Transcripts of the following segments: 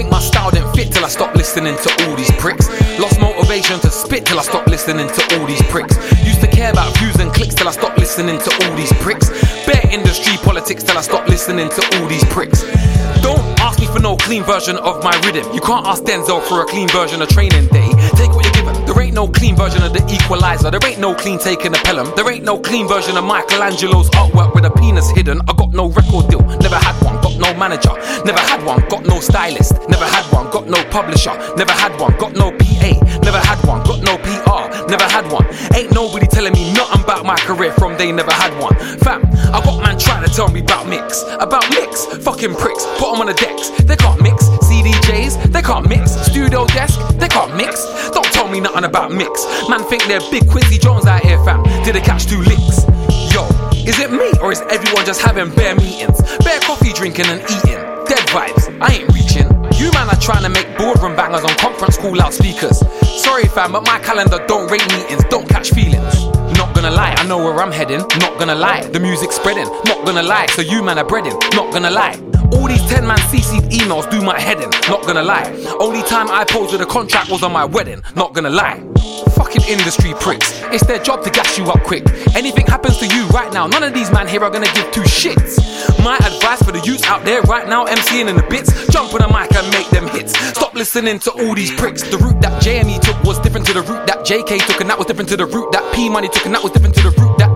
Think my style didn't fit till I stopped listening to all these pricks. Lost motivation to spit till I stopped listening to all these pricks. Used to care about views and clicks till I stopped listening to all these pricks. Bare industry politics till I stopped listening to all these pricks. Don't ask me for no clean version of my rhythm. You can't ask Denzel for a clean version of training day. Take what ain't no clean version of the equalizer. There ain't no clean taking a pelham. There ain't no clean version of Michelangelo's artwork with a penis hidden. I got no record deal, never had one. Got no manager, never had one. Got no stylist, never had one. Got no publisher, never had one. Got no PA, never had one. Got no PR, never had one. Ain't nobody telling me nothing about my career from they never had one. Fam, I got man trying to tell me about mix, about mix. Fucking pricks, put 'em on the decks. They can't mix. They can't mix. Studio desk, they can't mix. Don't tell me nothing about mix. Man think they're big Quincy Jones out here, fam. Did they catch two licks? Yo, is it me or is everyone just having bare meetings? Bare coffee drinking and eating. Dead vibes, I ain't reaching. You man are trying to make boardroom bangers on conference call loudspeakers. Sorry fam, but my calendar don't rate meetings, don't catch feelings. Not gonna lie, I know where I'm heading. Not gonna lie, the music's spreading. Not gonna lie, so you man are breading. Not gonna lie. All these 10 man CC'd emails do my head in. Not gonna lie. Only time I posed with a contract was on my wedding. Not gonna lie. Fucking industry pricks. It's their job to gas you up quick. Anything happens to you right now, none of these man here are gonna give two shits. My advice for the youths out there right now, MCing in the bits, jump on a mic and make them hits. Stop listening to all these pricks. The route that JME took was different to the route that JK took, and that was different to the route that P Money took, and that was different to the route that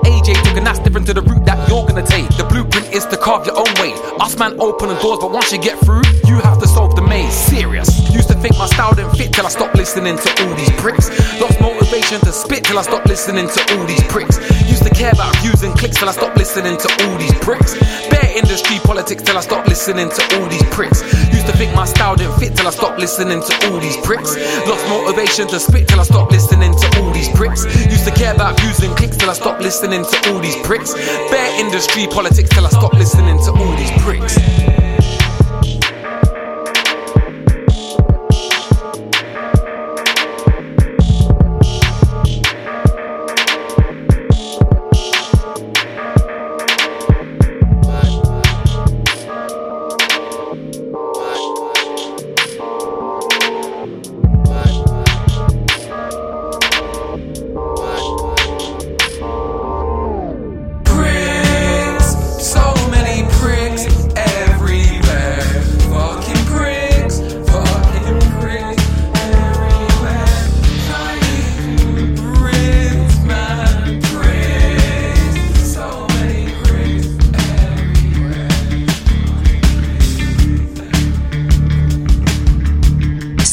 and that's different to the route that you're gonna take. The blueprint is to carve your own way. Us man open the doors, but once you get through, you have to solve the maze. Serious. Used to think my style didn't fit till I stopped listening to all these pricks. Lost motivation to spit till I stopped listening to all these pricks. Used to care about views and clicks till I stopped listening to all these pricks. Bare industry politics till I stopped listening to all these pricks. Used to think my style didn't fit till I stopped listening to all these pricks. Lost motivation to spit till I stopped listening to all these pricks. Used to care about views and clicks till I stopped listening to all these pricks. Bare industry politics till I stopped listening to all these. Pricks,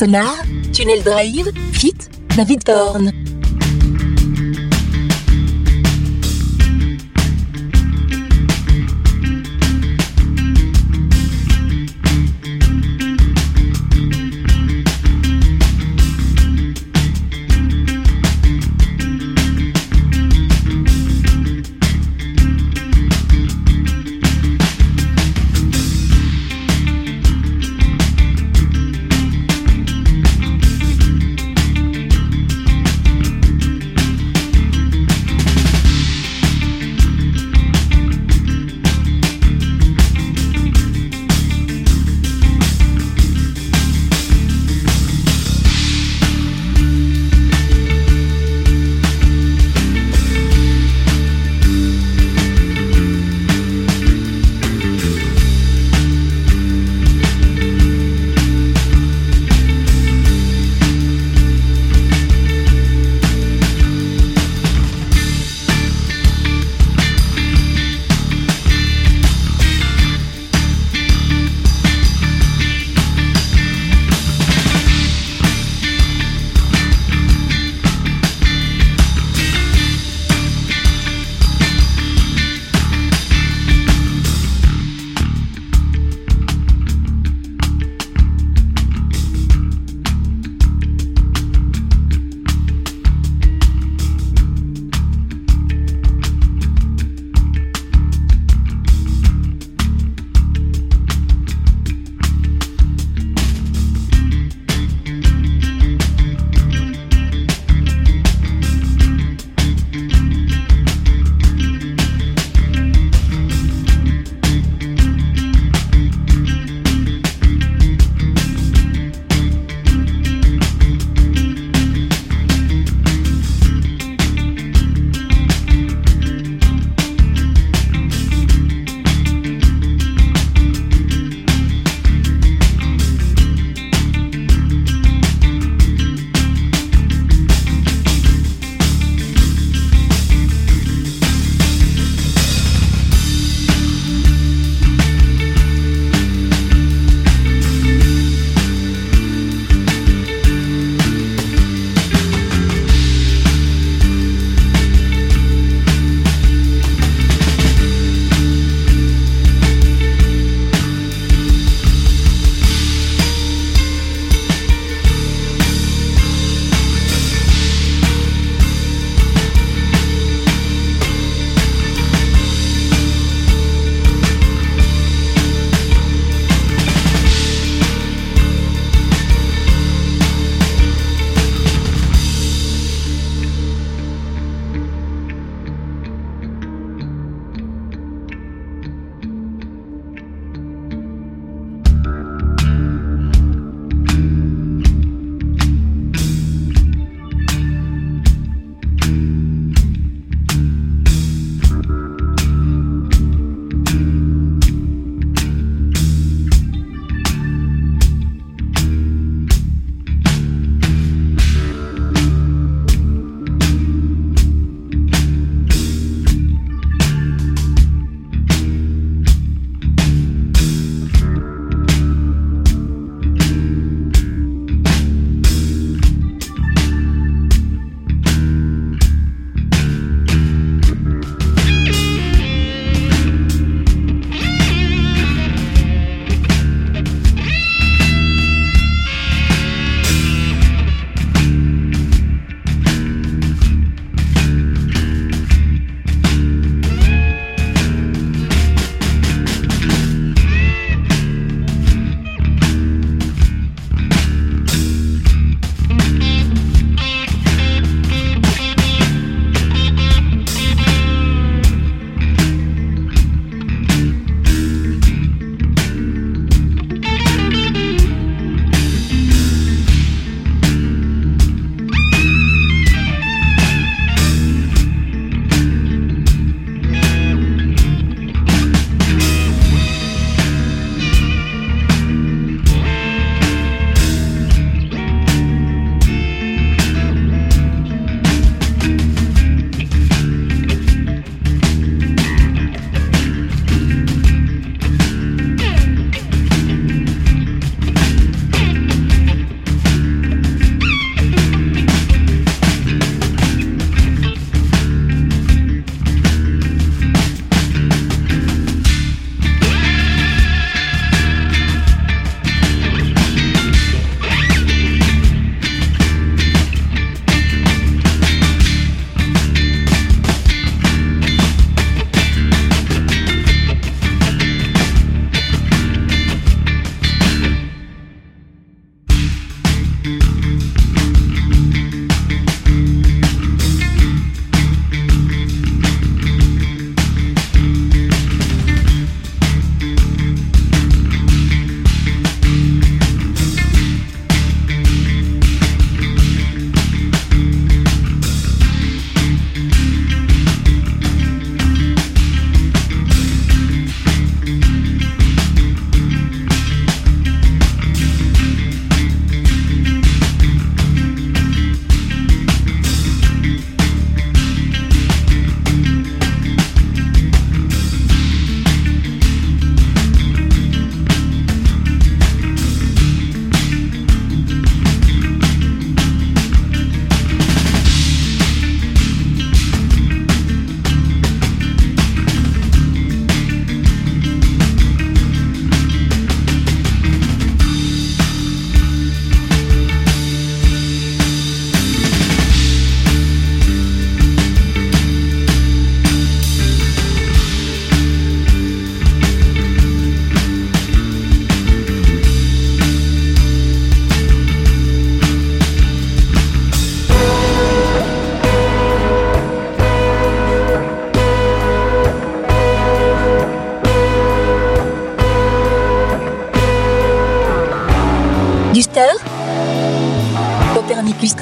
Sonar, Tunnel Drive, Fit, David Thorne.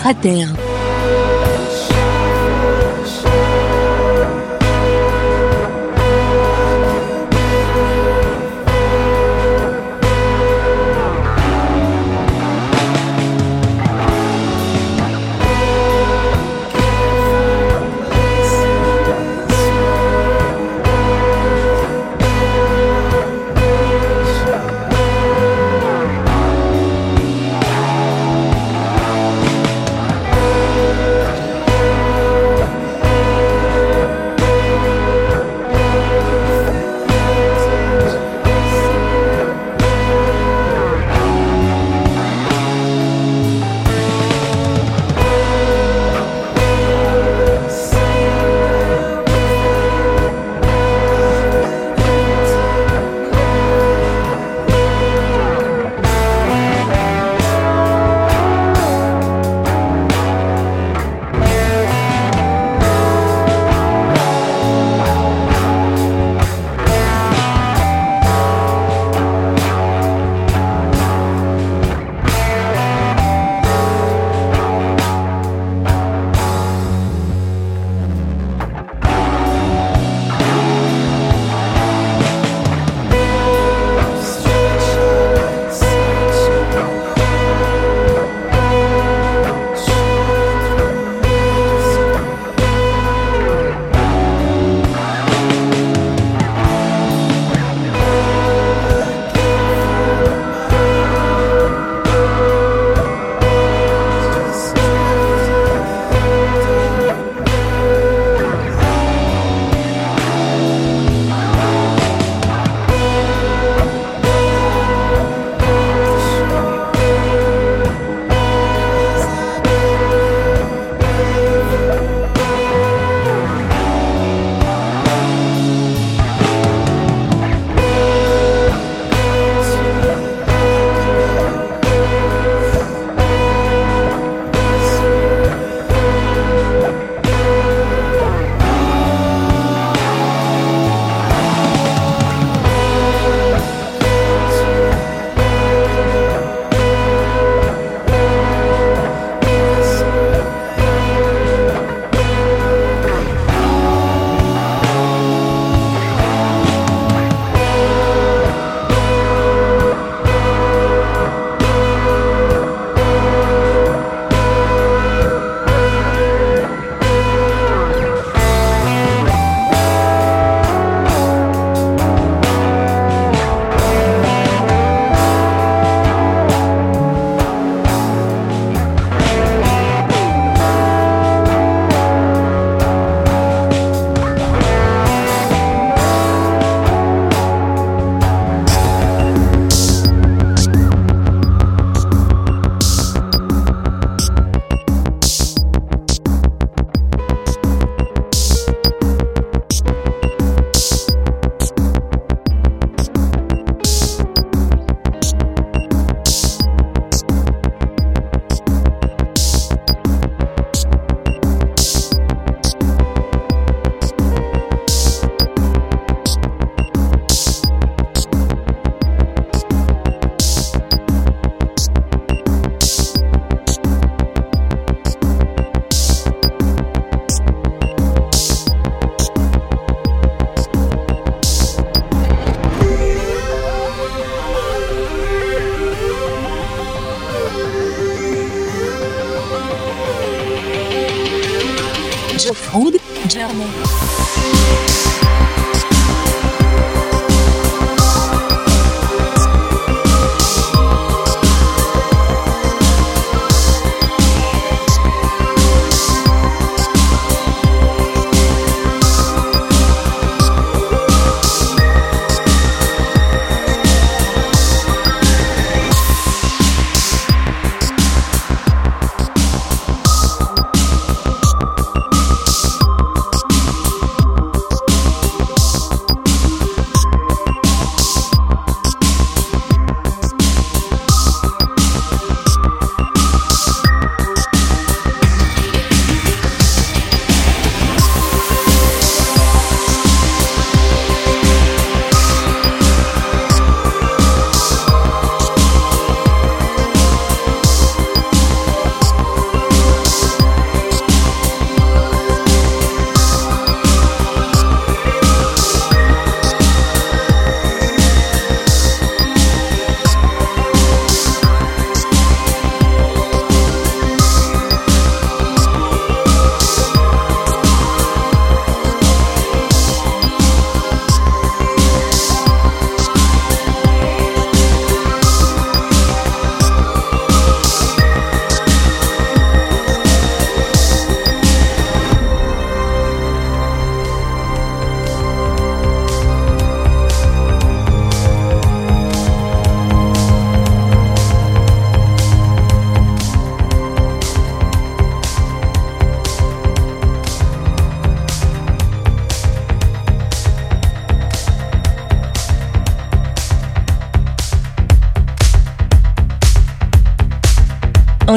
caderno.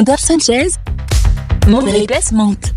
Andor Sanchez. Mon déplacement.